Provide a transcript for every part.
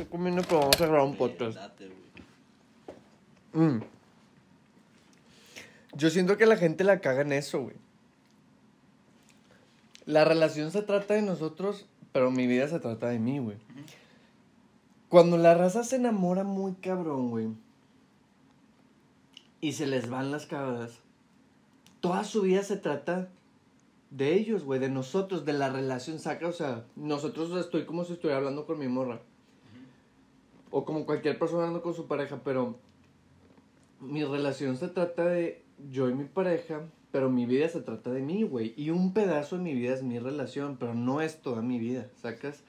estoy comiendo, pero vamos a grabar un podcast. Mm. Yo siento que la gente la caga en eso, güey. La relación se trata de nosotros, pero mi vida se trata de mí, güey. Cuando la raza se enamora muy cabrón, güey. Y se les van las cabras. Toda su vida se trata de ellos, güey, de nosotros, de la relación saca, o sea, nosotros estoy como si estuviera hablando con mi morra. O como cualquier persona hablando con su pareja, pero mi relación se trata de yo y mi pareja, pero mi vida se trata de mí, güey. Y un pedazo de mi vida es mi relación, pero no es toda mi vida, ¿sacas?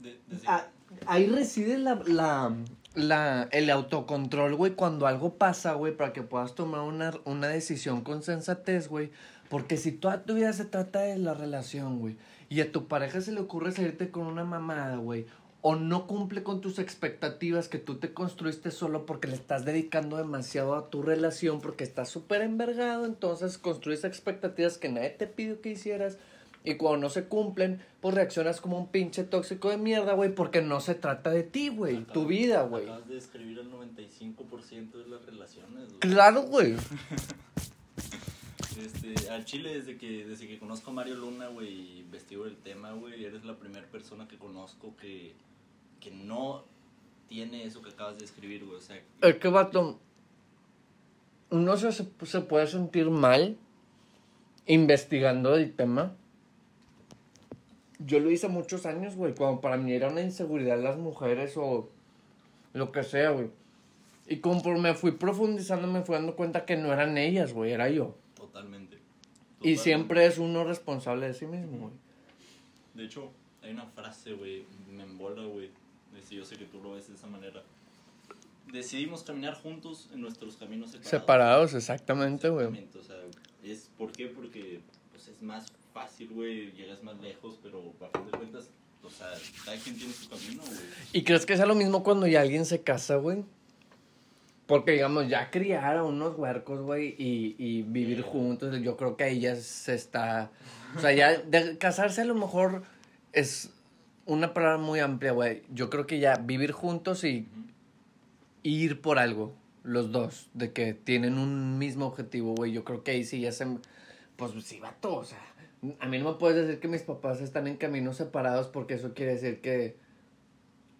De- Ah, ahí reside la, la, la, el autocontrol, güey, cuando algo pasa, güey, para que puedas tomar una, una decisión con sensatez, güey. Porque si toda tu vida se trata de la relación, güey, y a tu pareja se le ocurre salirte con una mamada, güey, o no cumple con tus expectativas que tú te construiste solo porque le estás dedicando demasiado a tu relación, porque estás súper envergado, entonces construyes expectativas que nadie te pidió que hicieras. Y cuando no se cumplen, pues reaccionas como un pinche tóxico de mierda, güey, porque no se trata de ti, güey, tu vida, güey. Acabas de describir el 95% de las relaciones, güey. Claro, güey. Este, al Chile, desde que, desde que conozco a Mario Luna, güey, investigo el tema, güey, eres la primera persona que conozco que, que no tiene eso que acabas de escribir, güey. O sea, Es que, vato, uno se, se puede sentir mal investigando el tema. Yo lo hice muchos años, güey, cuando para mí era una inseguridad las mujeres o lo que sea, güey. Y conforme fui profundizando me fui dando cuenta que no eran ellas, güey, era yo. totalmente. Y siempre es uno responsable de sí mismo, güey. De hecho, hay una frase, güey, me embola, güey. Si Yo sé que tú lo ves de esa manera. Decidimos caminar juntos en nuestros caminos separados. Separados, exactamente, güey. O sea, es, ¿por qué? Porque pues, es más fácil, güey, llegas más lejos, pero a fin de cuentas, o sea, cada quien tiene su camino, güey. ¿Y crees que sea lo mismo cuando ya alguien se casa, güey? Porque, digamos, ya criar a unos huercos, güey, y, y vivir juntos, yo creo que ahí ya se está... O sea, ya de casarse a lo mejor es una palabra muy amplia, güey. Yo creo que ya vivir juntos y ir por algo, los dos, de que tienen un mismo objetivo, güey. Yo creo que ahí sí ya se... Pues sí, vato, o sea... A mí no me puedes decir que mis papás están en caminos separados porque eso quiere decir que...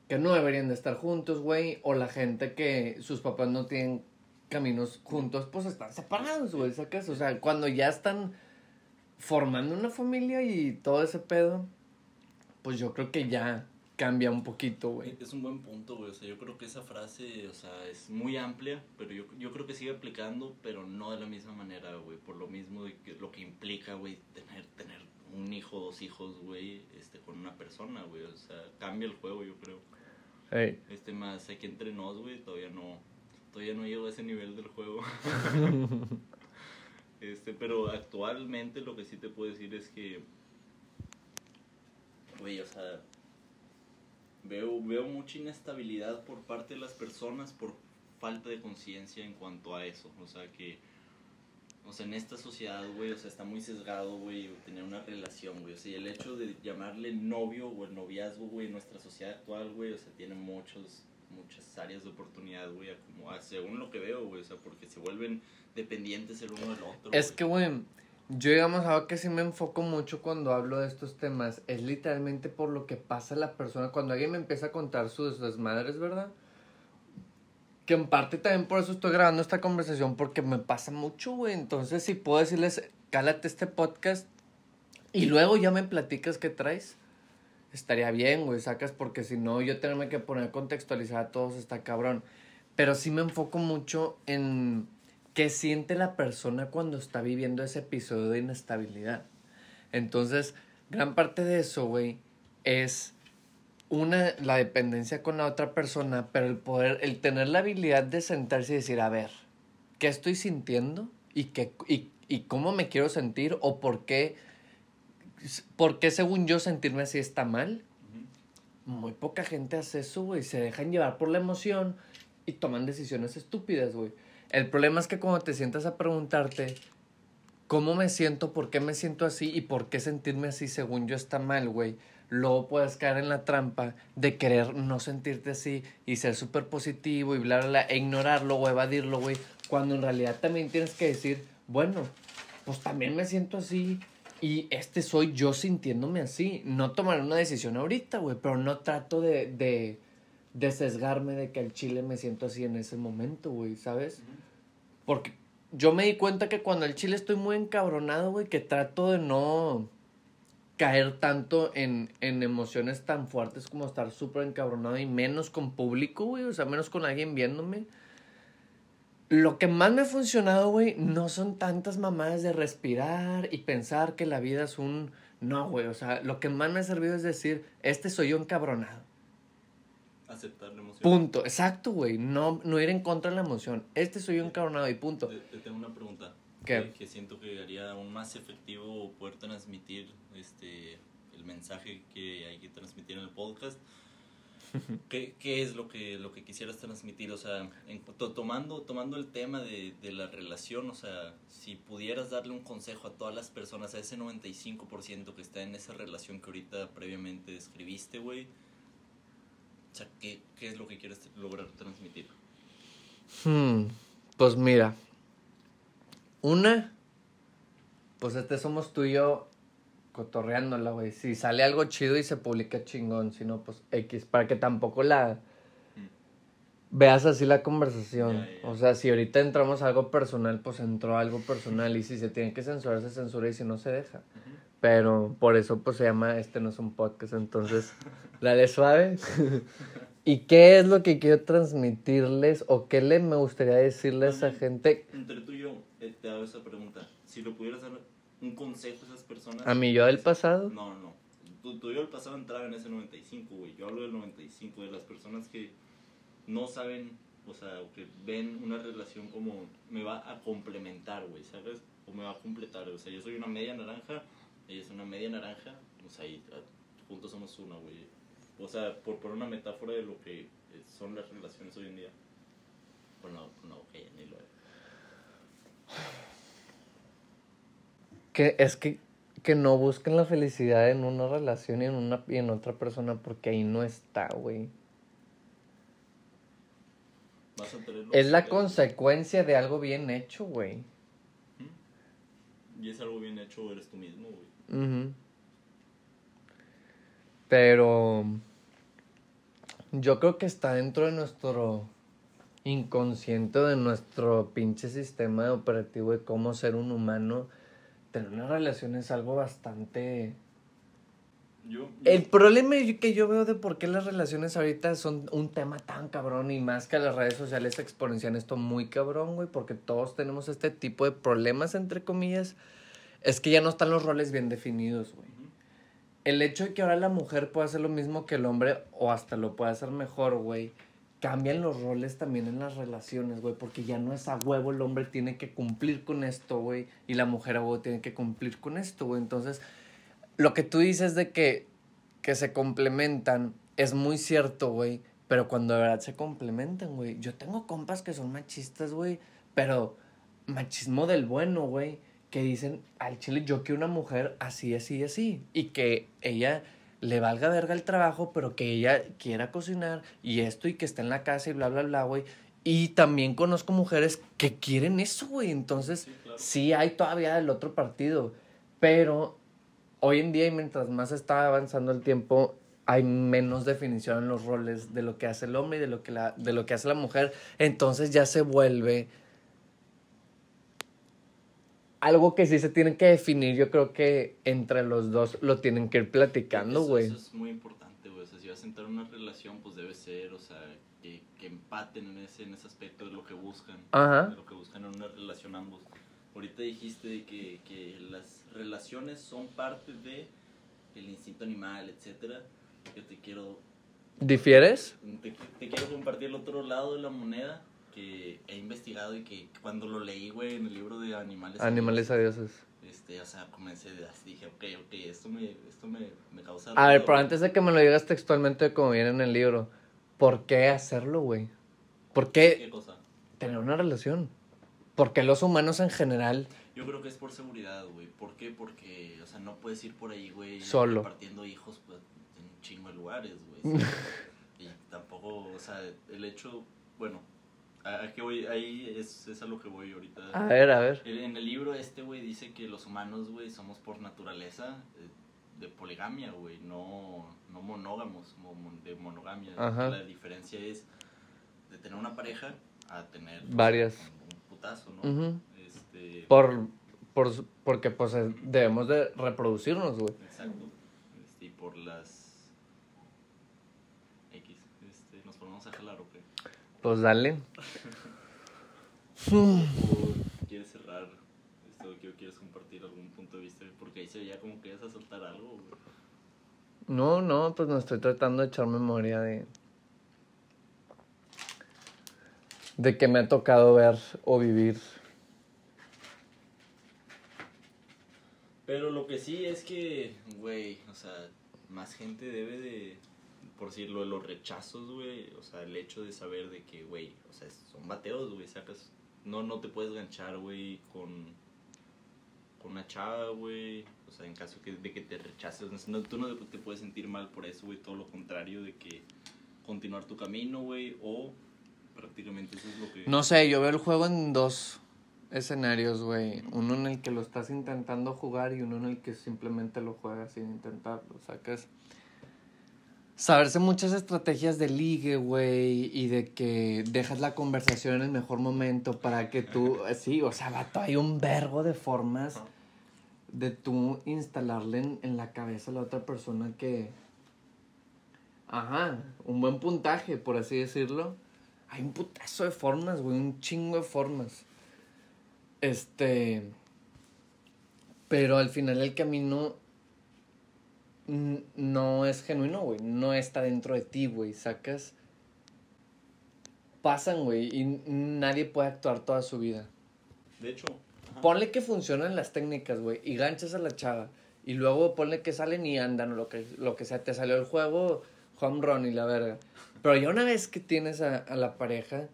Que no deberían de estar juntos, güey. O la gente que sus papás no tienen caminos juntos, pues están separados, güey, ¿sacas? O sea, cuando ya están formando una familia y todo ese pedo, pues yo creo que ya cambia un poquito, güey. Es un buen punto, güey. O sea, yo creo que esa frase, o sea, es muy amplia, pero yo, yo creo que sigue aplicando, pero no de la misma manera, güey. Por lo mismo de que lo que implica, güey, tener, tener un hijo, dos hijos, güey, este, con una persona, güey. O sea, cambia el juego, yo creo. Ey. Este más aquí entre nos, güey, todavía no, todavía no llego a ese nivel del juego. este, pero actualmente lo que sí te puedo decir es que, güey, o sea, veo, veo mucha inestabilidad por parte de las personas por falta de conciencia en cuanto a eso. O sea, que, o sea, en esta sociedad, güey, o sea, está muy sesgado, güey, tener una relación, güey. O sea, y el hecho de llamarle novio o el noviazgo, güey, en nuestra sociedad actual, güey, o sea, tiene muchos, muchas áreas de oportunidad, güey, como, según lo que veo, güey, o sea, porque se vuelven dependientes el uno del otro. Es güey. que, güey, yo digamos algo que sí me enfoco mucho cuando hablo de estos temas. Es literalmente por lo que pasa a la persona. Cuando alguien me empieza a contar sus desmadres, ¿verdad? Que en parte también por eso estoy grabando esta conversación, porque me pasa mucho, güey. Entonces, si puedo decirles, cálate este podcast y luego ya me platicas qué traes, estaría bien, güey, sacas, porque si no, yo tenerme que poner contextualizar a todos está cabrón. Pero sí me enfoco mucho en qué siente la persona cuando está viviendo ese episodio de inestabilidad. Entonces, gran parte de eso, güey, es una, la dependencia con la otra persona, pero el poder, el tener la habilidad de sentarse y decir, a ver, ¿qué estoy sintiendo? ¿Y, qué, y, y cómo me quiero sentir? ¿O por qué, por qué según yo sentirme así está mal? Muy poca gente hace eso, güey. Se dejan llevar por la emoción y toman decisiones estúpidas, güey. El problema es que cuando te sientas a preguntarte cómo me siento, por qué me siento así y por qué sentirme así según yo está mal, güey. luego puedes caer en la trampa de querer no sentirte así y ser súper positivo y bla, bla, bla, e ignorarlo o evadirlo, güey, cuando en realidad también tienes que decir, bueno, pues también me siento así y este soy yo sintiéndome así. No tomaré una decisión ahorita, güey, pero no trato de, de, de sesgarme de que al chile me siento así en ese momento, güey, ¿sabes? Porque yo me di cuenta que cuando al chile estoy muy encabronado, güey, que trato de no caer tanto en, en emociones tan fuertes como estar súper encabronado y menos con público, güey, o sea, menos con alguien viéndome. Lo que más me ha funcionado, güey, no son tantas mamadas de respirar y pensar que la vida es un... No, güey, o sea, lo que más me ha servido es decir, este soy yo encabronado. Aceptar la emoción. Punto, exacto, güey, no, no ir en contra de la emoción. Este soy yo encabronado y punto. Te, te tengo una pregunta. ¿Qué? Que, que siento que haría aún más efectivo poder transmitir este el mensaje que hay que transmitir en el podcast. ¿Qué, qué es lo que, lo que quisieras transmitir? O sea, en, to- tomando, tomando el tema de, de la relación, o sea, si pudieras darle un consejo a todas las personas, a ese 95% que está en esa relación que ahorita previamente describiste, güey, o sea, ¿qué, ¿qué es lo que quieres lograr transmitir? Hmm, pues mira, una, pues este somos tú y yo cotorreándola, güey. Si sale algo chido y se publica chingón, si no, pues X, para que tampoco la veas así la conversación. O sea, si ahorita entramos a algo personal, pues entró algo personal y si se tiene que censurar, se censura y si no, se deja. Pero por eso pues se llama Este no es un podcast, entonces dale suave. ¿Y qué es lo que quiero transmitirles o qué le me gustaría decirle a esa gente? Entre tú y yo, eh, te hago esa pregunta. Si lo pudieras dar un consejo a esas personas. ¿A mi yo del pasado? No, no. Tu, tu yo del pasado entraba en ese 95, güey. Yo hablo del 95, de las personas que no saben, o sea, o que ven una relación como me va a complementar, güey, ¿sabes? O me va a completar. O sea, yo soy una media naranja, ella es una media naranja, o sea, y ah, juntos somos una, güey. O sea, por poner una metáfora de lo que eh, son las relaciones hoy en día. Bueno, no, no, ok, ni lo es. Que es que, que no busquen la felicidad en una relación y en, una, y en otra persona porque ahí no está, güey. Es la consecuencia de algo bien hecho, güey. Y es algo bien hecho, eres tú mismo, güey. Pero yo creo que está dentro de nuestro inconsciente, de nuestro pinche sistema operativo de cómo ser un humano. Tener una relación es algo bastante... Yo, El problema que yo veo de por qué las relaciones ahorita son un tema tan cabrón y más que las redes sociales exponencian esto muy cabrón, güey, porque todos tenemos este tipo de problemas, entre comillas, es que ya no están los roles bien definidos, güey. El hecho de que ahora la mujer pueda hacer lo mismo que el hombre o hasta lo pueda hacer mejor, güey, cambian los roles también en las relaciones, güey, porque ya no es a huevo el hombre tiene que cumplir con esto, güey, y la mujer a huevo tiene que cumplir con esto, güey. Entonces, lo que tú dices de que, que se complementan es muy cierto, güey, pero cuando de verdad se complementan, güey. Yo tengo compas que son machistas, güey, pero machismo del bueno, güey, que dicen al chile yo quiero una mujer así, así, así, y que ella le valga verga el trabajo, pero que ella quiera cocinar y esto y que esté en la casa y bla, bla, bla, güey. Y también conozco mujeres que quieren eso, güey. Entonces, Sí, claro. sí hay todavía el otro partido, pero hoy en día y mientras más está avanzando el tiempo, hay menos definición en los roles de lo que hace el hombre y de lo que, la, de lo que hace la mujer. Entonces ya se vuelve algo que sí se tiene que definir. Yo creo que entre los dos lo tienen que ir platicando, Eso- güey. Eso es muy importante, güey. O sea, si vas a entrar en una relación, pues debe ser, o sea, que, que empaten en ese, en ese aspecto de lo que buscan. Ajá. De lo que buscan en una relación ambos. Ahorita dijiste que, que las relaciones son parte de el instinto animal, etcétera. Yo te quiero ¿Difieres? te, te quiero compartir el otro lado de la moneda que he investigado y que cuando lo leí, güey, en el libro de animales. Animales adioses. Este, o sea, comencé dije, ok, ok, esto me, esto me, me causa... A ver, pero antes de que me lo digas textualmente como viene en el libro, ¿por qué hacerlo, güey? ¿Por qué ¿Qué cosa? tener una relación? ¿Por qué los humanos en general Yo creo que es por seguridad, güey. ¿Por qué? Porque, o sea, no puedes ir por ahí, güey, Solo. repartiendo hijos, pues, chingo de lugares, güey. y tampoco, o sea, el hecho, bueno, a, qué voy, ahí es, es a lo que voy ahorita. A ver, a ver. En el libro este, güey, dice que los humanos, güey, somos por naturaleza eh, de poligamia, güey, no, no monógamos, de monogamia. La diferencia es de tener una pareja a tener varias. Un, este... Por, por, porque pues debemos de reproducirnos, güey. Exacto. Este, y por las X, este, nos ponemos a jalar, ¿o qué? Pues dale. ¿Quieres cerrar esto? ¿Quieres compartir algún punto de vista? Porque ahí se veía como que ibas a soltar algo, güey. No, no, pues no estoy tratando de echar memoria de... De que me ha tocado ver o vivir. Pero lo que sí es que, güey, o sea, más gente debe de, por decirlo, de los rechazos, güey, o sea, el hecho de saber de que, güey, o sea, son bateos, güey, sacas, no, no te puedes ganchar, güey, con, con una chava, güey, o sea, en caso de que te rechaces, no, tú no te puedes sentir mal por eso, güey, todo lo contrario de que continuar tu camino, güey, o prácticamente eso es lo que... No sé, yo veo el juego en dos escenarios, güey. Uno en el que lo estás intentando jugar y uno en el que simplemente lo juegas sin intentarlo, o sea, que es... Saberse muchas estrategias de ligue, güey, y de que dejas la conversación en el mejor momento para que tú, sí, o sea, vato, hay un vergo de formas de tú instalarle en, la cabeza a la otra persona que, ajá, un buen puntaje, por así decirlo. Hay un putazo de formas, güey, un chingo de formas. Este, pero al final el camino no es genuino, güey, no está dentro de ti, güey, sacas pasan, güey, y nadie puede actuar toda su vida. De hecho, Ponle que funcionan las técnicas, güey, y ganchas a la chava. Y luego ponle que salen y andan o lo que, lo que sea. Te salió el juego, home run y la verga. Pero ya una vez que tienes a, la pareja,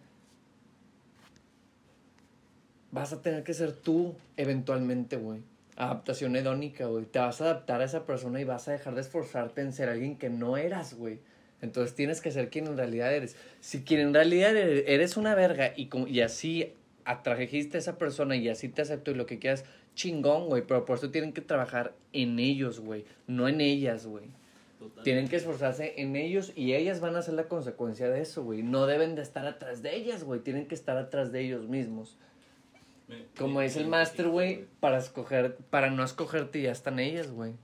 vas a tener que ser tú eventualmente, güey. Adaptación hedónica, güey. Te vas a adaptar a esa persona y vas a dejar de esforzarte en ser alguien que no eras, güey. Entonces tienes que ser quien en realidad eres. Si quien en realidad eres una verga y, y así atrajiste a esa persona y así te acepto y lo que quieras, chingón, güey. Pero por eso tienen que trabajar en ellos, güey. No en ellas, güey. Tienen que esforzarse en ellos y ellas van a ser la consecuencia de eso, güey. No deben de estar atrás de ellas, güey. Tienen que estar atrás de ellos mismos. Como dice el máster, güey, para escoger, para no escogerte ya están ellas, güey.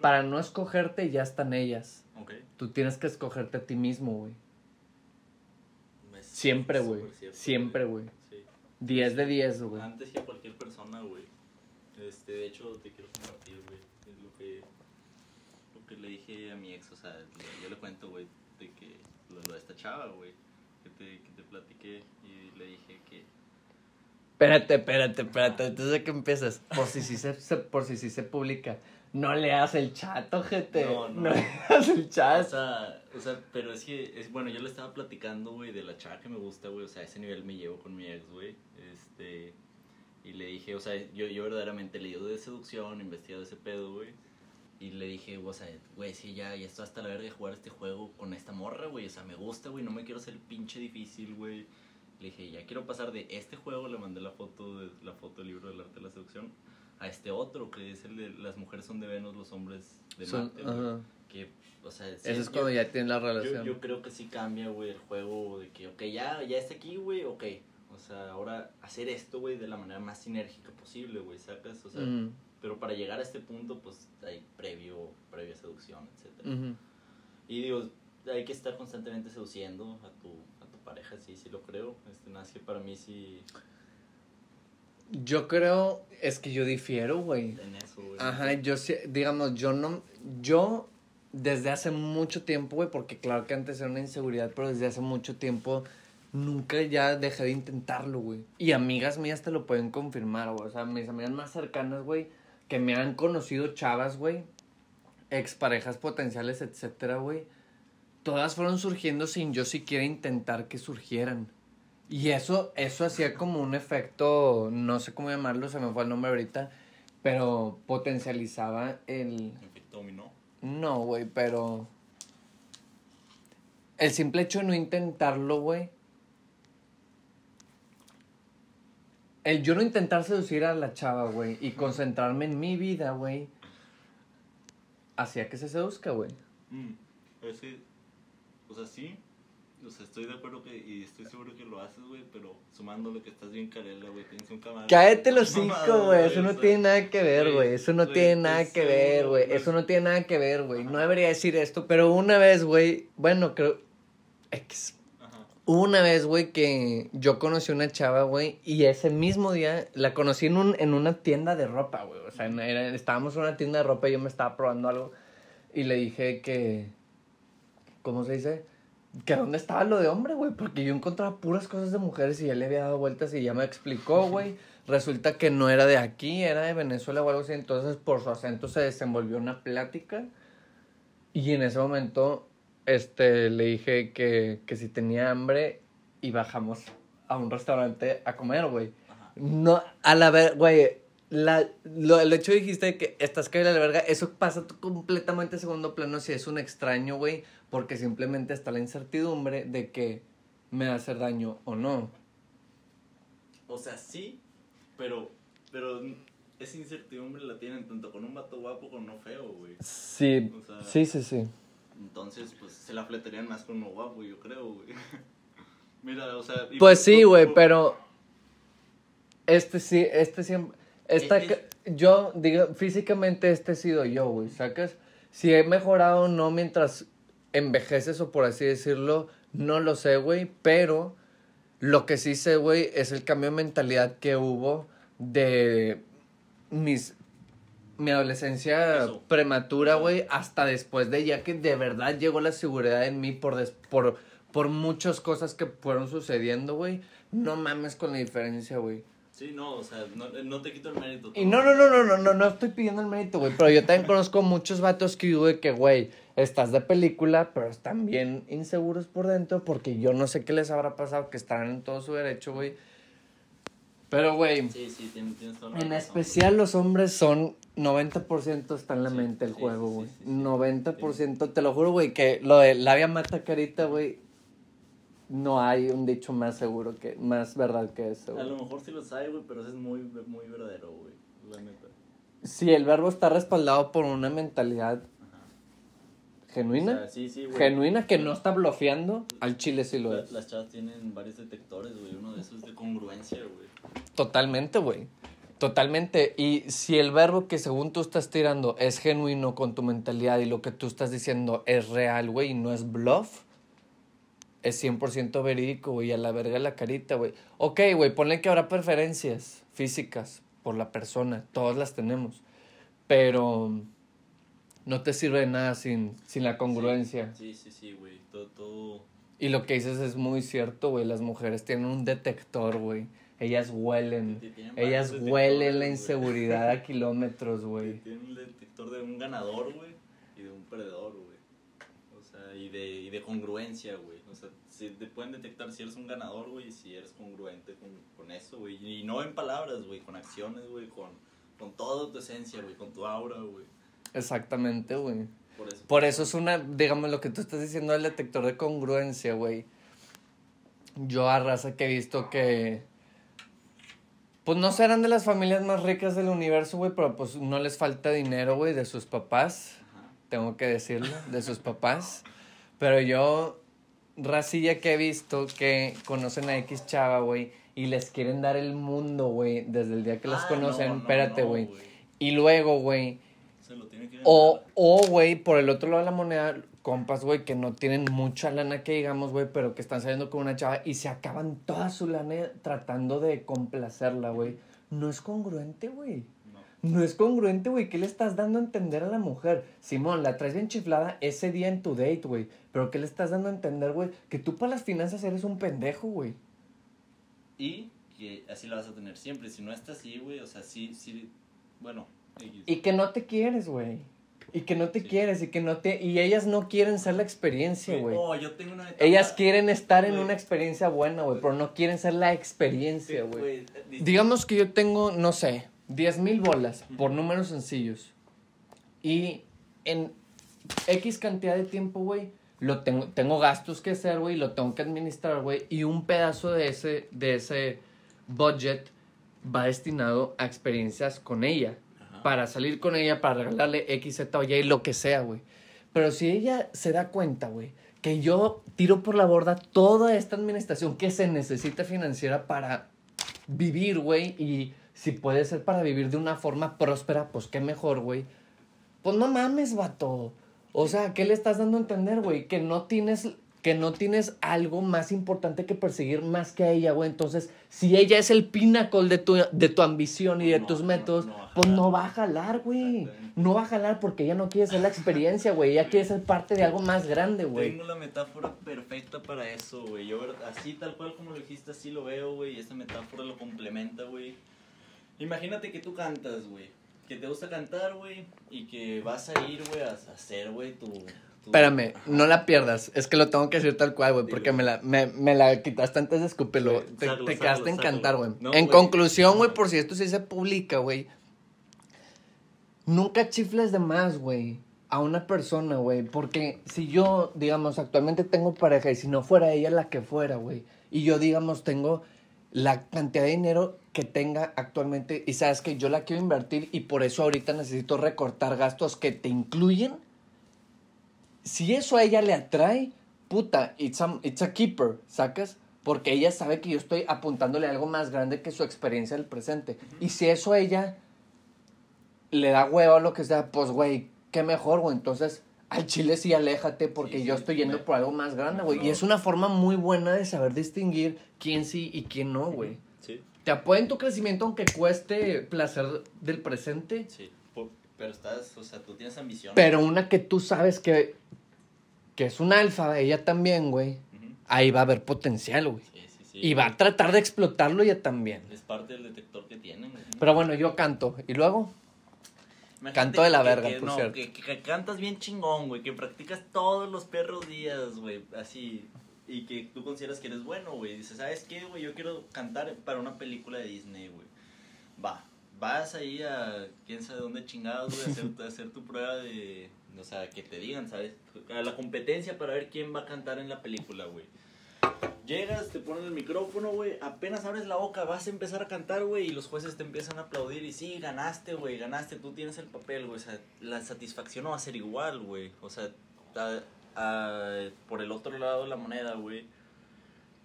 ¿Para, no escogerte ya están ellas. Tú tienes que escogerte a ti mismo, güey. Siempre, güey. Siempre, güey. Sí. 10 de 10, güey. Antes que cualquier persona, güey. Este, de hecho, te quiero compartir, güey. Es lo que, lo que le dije a mi ex, o sea, yo le cuento, güey, de que lo, de esta chava, güey, que te, que te platiqué y le dije que... Espérate, espérate, espérate, entonces ¿qué empiezas? Por si sí se, por si sí se publica. No leas el chat, ojete. No, no. no leas el chat. O sea, o sea, pero es que, es, bueno, yo le estaba platicando, güey, de la chava que me gusta, güey. O sea, a ese nivel me llevo con mi ex, güey. Este. Y le dije, o sea, yo, yo verdaderamente he leído de seducción, investigado ese pedo, güey. Y le dije, o sea, güey, sí, ya, ya estoy hasta la verga de jugar este juego con esta morra, güey. O sea, me gusta, güey, no me quiero hacer pinche difícil, güey. Le dije, ya quiero pasar de este juego, le mandé la foto, de, la foto del libro del arte de la seducción a este otro, que es el de las mujeres son de Venus, los hombres de Marte, Que, o sea, Eso es cuando ya tienen la relación. Yo, creo que sí cambia, güey, el juego de que, ok, ya, ya está aquí, güey, ok. O sea, ahora hacer esto, güey, de la manera más sinérgica posible, güey, ¿sacas? O sea, pero para llegar a este punto, pues hay previo, previa seducción, etc. Y digo, hay que estar constantemente seduciendo a tu, a tu pareja, sí, sí lo creo. Este, nada, que para mí sí yo creo, es que yo difiero, güey. En eso, güey. Ajá, yo sí, digamos, yo no, yo desde hace mucho tiempo, güey, porque claro que antes era una inseguridad, pero desde hace mucho tiempo nunca ya dejé de intentarlo, güey. Y amigas mías te lo pueden confirmar, güey. O sea, mis amigas más cercanas, güey, que me han conocido chavas, güey, exparejas potenciales, etcétera, güey. Todas fueron surgiendo sin yo siquiera intentar que surgieran. Y eso, eso hacía como un efecto, no sé cómo llamarlo, se me fue el nombre ahorita, pero potencializaba el... Efecto dominó. No, güey, pero. El simple hecho de no intentarlo, güey. El yo no intentar seducir a la chava, güey, y concentrarme en mi vida, güey, hacía que se seduzca, güey. Mm, es que, o sea, sí, o sea, estoy de acuerdo que, y estoy seguro que lo haces, güey, pero sumándole que estás bien carela, güey, tienes un camarada. Cállate los cinco, güey. Eso no tiene nada que ver, güey. Eso no tiene nada pues, que ver, güey. Eso no tiene nada que ver, güey. No debería decir esto, pero una vez, güey. Bueno, creo. X. Hubo una vez, güey, que yo conocí una chava, güey, y ese mismo día la conocí en, un, en una tienda de ropa, güey. O sea, era- estábamos en una tienda de ropa y yo me estaba probando algo y le dije que, ¿cómo se dice? Que dónde estaba lo de hombre, güey, porque yo encontraba puras cosas de mujeres y ya le había dado vueltas y ya me explicó, güey. Resulta que no era de aquí, era de Venezuela o algo así, entonces por su acento se desenvolvió una plática y en ese momento este, le dije que, que si tenía hambre y bajamos a un restaurante a comer, güey. No, a la ver, güey, la, lo, el hecho dijiste que estás que la verga, eso pasa completamente a segundo plano si es un extraño, güey, porque simplemente está la incertidumbre de que me va a hacer daño o no. O sea, sí, pero, pero esa incertidumbre la tienen tanto con un vato guapo como no feo, güey. Sí, O sea- sí, sí, sí. Entonces, pues se la fleterían más con uno guapo, yo creo, güey. Mira, o sea. Pues sí, güey, por- pero este sí, este siempre, esta, Es- ca- yo, digo, físicamente este he sido yo, güey, ¿sacas? Si he mejorado o no mientras envejeces o por así decirlo, no lo sé, güey, pero lo que sí sé, güey, es el cambio de mentalidad que hubo de mis mi adolescencia Eso. prematura, güey, hasta después de ya que de verdad llegó la seguridad en mí por des- por por muchas cosas que fueron sucediendo, güey. No mames con la diferencia, güey. Sí, no, o sea, no, no te quito el mérito. Y no, no, no, no, no, no, no estoy pidiendo el mérito, güey. Pero yo también conozco muchos vatos que, güey, que, güey, estás de película, pero están bien inseguros por dentro porque yo no sé qué les habrá pasado, que estarán en todo su derecho, güey. Pero, güey, Sí, sí, tienes, tienes toda la en razón. especial los hombres son 90% está en la Sí, mente el sí, juego, sí, güey. sí, sí. 90%, te lo juro, güey, que lo de labia mata carita, güey, no hay un dicho más seguro que, más verdad que eso, A güey. lo mejor sí lo sabe, güey, pero eso es muy, muy verdadero, güey. La neta. Si el verbo está respaldado por una mentalidad. Genuina, O sea, sí, sí, güey. genuina que no está bloqueando, al chile sí lo La- es. Las chavas tienen varios detectores, güey. Uno de esos es de congruencia, güey. Totalmente, güey. Totalmente. Y si el verbo que según tú estás tirando es genuino con tu mentalidad y lo que tú estás diciendo es real, güey, y no es bluff, es 100% verídico, güey, a la verga la carita, güey. Ok, güey, ponle que habrá preferencias físicas por la persona, todas las tenemos, pero no te sirve de nada sin, sin la congruencia. Sí, sí, sí, güey. Todo, todo. Y lo que dices es muy cierto, güey, las mujeres tienen un detector, güey. Ellas huelen. Ellas huelen la inseguridad a kilómetros, güey. Tienen un detector de un ganador, güey. Y de un perdedor, güey. O sea, y de, y de congruencia, güey. O sea, si te pueden detectar si eres un ganador, güey, y si eres congruente con, con eso, güey. Y no en palabras, güey, con acciones, güey, con, con toda tu esencia, güey, con tu aura, güey. Exactamente, güey. Por eso. Por eso es una, digamos, lo que tú estás diciendo del detector de congruencia, güey. Yo a raza que he visto que... Pues no serán de las familias más ricas del universo, güey, pero pues no les falta dinero, güey, de sus papás. Ajá. tengo que decirlo, de sus papás. Pero yo, racilla que he visto que conocen a X chava, güey, y les quieren dar el mundo, güey, desde el día que las Ah, conocen. no, no, Espérate, no, güey. y luego, güey, Se lo tiene que o, ganar. o, güey, por el otro lado de la moneda, compas, güey, que no tienen mucha lana que digamos, güey, pero que están saliendo con una chava y se acaban toda su lana tratando de complacerla, güey. No es congruente, güey. No. No es congruente, güey. ¿Qué le estás dando a entender a la mujer? Simón, la traes bien chiflada ese día en tu date, güey. Pero ¿qué le estás dando a entender, güey? Que tú para las finanzas eres un pendejo, güey. Y que así la vas a tener siempre. Si no está así, güey, o sea, sí, sí. Bueno. Y que no te quieres, güey. Y que no te Sí. quieres y que no te... Y ellas no quieren ser la experiencia, güey. Oh, yo tengo una etapa- Ellas quieren estar en una experiencia buena, güey, pero no quieren ser la experiencia, güey. Di- Digamos que yo tengo, no sé, 10 mil bolas por números sencillos. Y en X cantidad de tiempo, güey, lo tengo, tengo gastos que hacer, güey, lo tengo que administrar, güey, y un pedazo de ese, de ese budget va destinado a experiencias con ella. Para salir con ella, para regalarle X, Z o Y, lo que sea, güey. Pero si ella se da cuenta, güey, que yo tiro por la borda toda esta administración que se necesita financiera para vivir, güey, y si puede ser para vivir de una forma próspera, pues qué mejor, güey. Pues no mames, vato. O sea, ¿qué le estás dando a entender, güey? Que no tienes que no tienes algo más importante que perseguir más que a ella, güey. Entonces, si ella es el pinnacle de tu, de tu ambición y de No, tus métodos, no pues no va a jalar, güey. No va a jalar porque ella no quiere ser la experiencia, güey. Ella quiere ser parte de algo más grande, güey. Tengo la metáfora perfecta para eso, güey. Yo, así tal cual como lo dijiste, así lo veo, güey. Y esta metáfora lo complementa, güey. Imagínate que tú cantas, güey. Que te gusta cantar, güey. Y que vas a ir, güey, a hacer, güey, tu- Espérame, no la pierdas. Es que lo tengo que decir tal cual, güey, porque me la, me, me la quitaste antes de escupirlo. Te, sácalo, te sácalo, quedaste en sácalo. cantar, güey. No, en conclusión, güey, por si esto sí se publica, güey. Nunca chifles de más, güey, a una persona, güey. Porque si yo, digamos, actualmente tengo pareja y si no fuera ella la que fuera, güey. Y yo, digamos, tengo la cantidad de dinero que tenga actualmente y sabes que yo la quiero invertir y por eso ahorita necesito recortar gastos que te incluyen si eso a ella le atrae, puta, it's a, it's a keeper, ¿sacas? Porque ella sabe que yo estoy apuntándole a algo más grande que su experiencia del presente. Y si eso a ella le da huevo o lo que sea, pues, güey, qué mejor, güey. Entonces, al chile sí aléjate porque Sí, yo estoy yendo me- por algo más grande, güey. Y es una forma muy buena de saber distinguir quién sí y quién no, güey. Sí, Te apoya en tu crecimiento aunque cueste placer del presente, sí. Pero estás, o sea, tú tienes ambición. pero una que tú sabes que, que es un alfa, ella también, güey. Ahí va a haber potencial, güey. Sí, sí, sí. Y va a tratar de explotarlo ella también. Es parte del detector que tienen. güey. Pero bueno, yo canto. ¿Y luego? Imagínate Canto de la que- verga, que, por no, cierto. Que, que- que cantas bien chingón, güey. Que practicas todos los perros días, güey. Así. Y que tú consideras que eres bueno, güey. Dices, ¿sabes qué, güey? Yo quiero cantar para una película de Disney, güey. Va. Vas ahí a quién sabe dónde chingados, güey, a hacer, a tu prueba de. O sea, que te digan, ¿sabes? A la competencia para ver quién va a cantar en la película, güey. Llegas, te ponen el micrófono, güey. Apenas abres la boca, vas a empezar a cantar, güey. Y los jueces te empiezan a aplaudir. Y sí, ganaste, güey. Ganaste, tú tienes el papel, güey. O sea, la satisfacción no va a ser igual, güey. O sea, a- a- por el otro lado de la moneda, güey.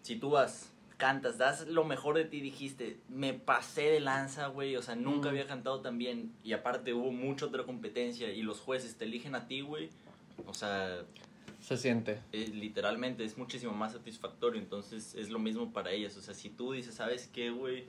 Si tú vas, cantas, das lo mejor de ti, dijiste, me pasé de lanza, güey. O sea, nunca Mm. había cantado tan bien. Y aparte hubo mucha otra competencia. Y los jueces te eligen a ti, güey. O sea, Se siente. eh, literalmente es muchísimo más satisfactorio. Entonces es lo mismo para ellas. O sea, si tú dices, ¿sabes qué, güey?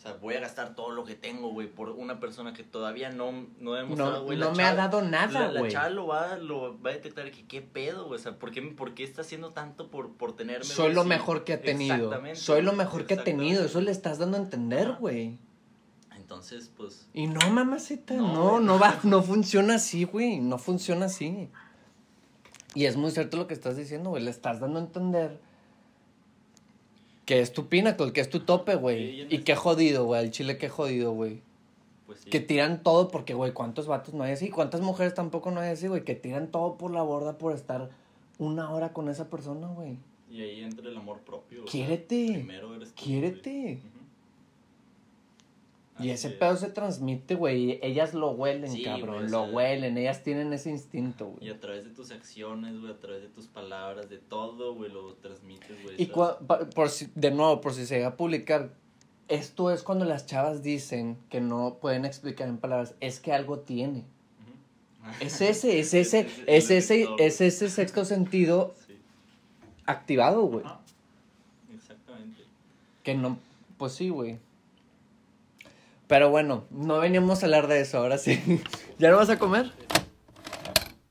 O sea, voy a gastar todo lo que tengo, güey, por una persona que todavía no, no he demostrado, No, güey. no la me ha dado nada, la, la güey. chava lo va, lo va a detectar que qué pedo, güey. O sea, ¿por qué, por qué está haciendo tanto por, por tenerme? Soy güey, lo mejor que ha tenido. Exactamente, Soy lo güey, mejor que ha tenido. Eso le estás dando a entender, güey. Entonces, pues, Y no, mamacita, No, no, güey. no, va, no funciona así, güey. No funciona así. Y es muy cierto lo que estás diciendo, güey. Le estás dando a entender que es tu pinnacle, que es tu tope, güey. y qué jodido, güey. El chile, qué jodido, güey. pues sí. Que tiran todo porque, güey, ¿cuántos vatos no hay así? ¿Cuántas mujeres tampoco no hay así, güey? Que tiran todo por la borda por estar una hora con esa persona, güey. Y ahí entra el amor propio. o sea, Quiérete. primero eres tú, Quiérete. güey. Y ese es. pedo se transmite, güey. Ellas lo huelen, Sí, cabrón. o lo sea- huelen. Ellas tienen ese instinto, Y güey. a través de tus acciones, güey, a través de tus palabras, de todo, güey, lo transmites, güey. Y por si, de nuevo, por si se llega a publicar, esto es cuando las chavas dicen que no pueden explicar en palabras, es que algo tiene. Es ese, es ese, es ese, es ese sexto sentido Sí. activado, güey. Exactamente. Que no, pues sí, güey. Pero bueno, no veníamos a hablar de eso, ahora sí. ¿Ya no vas a comer?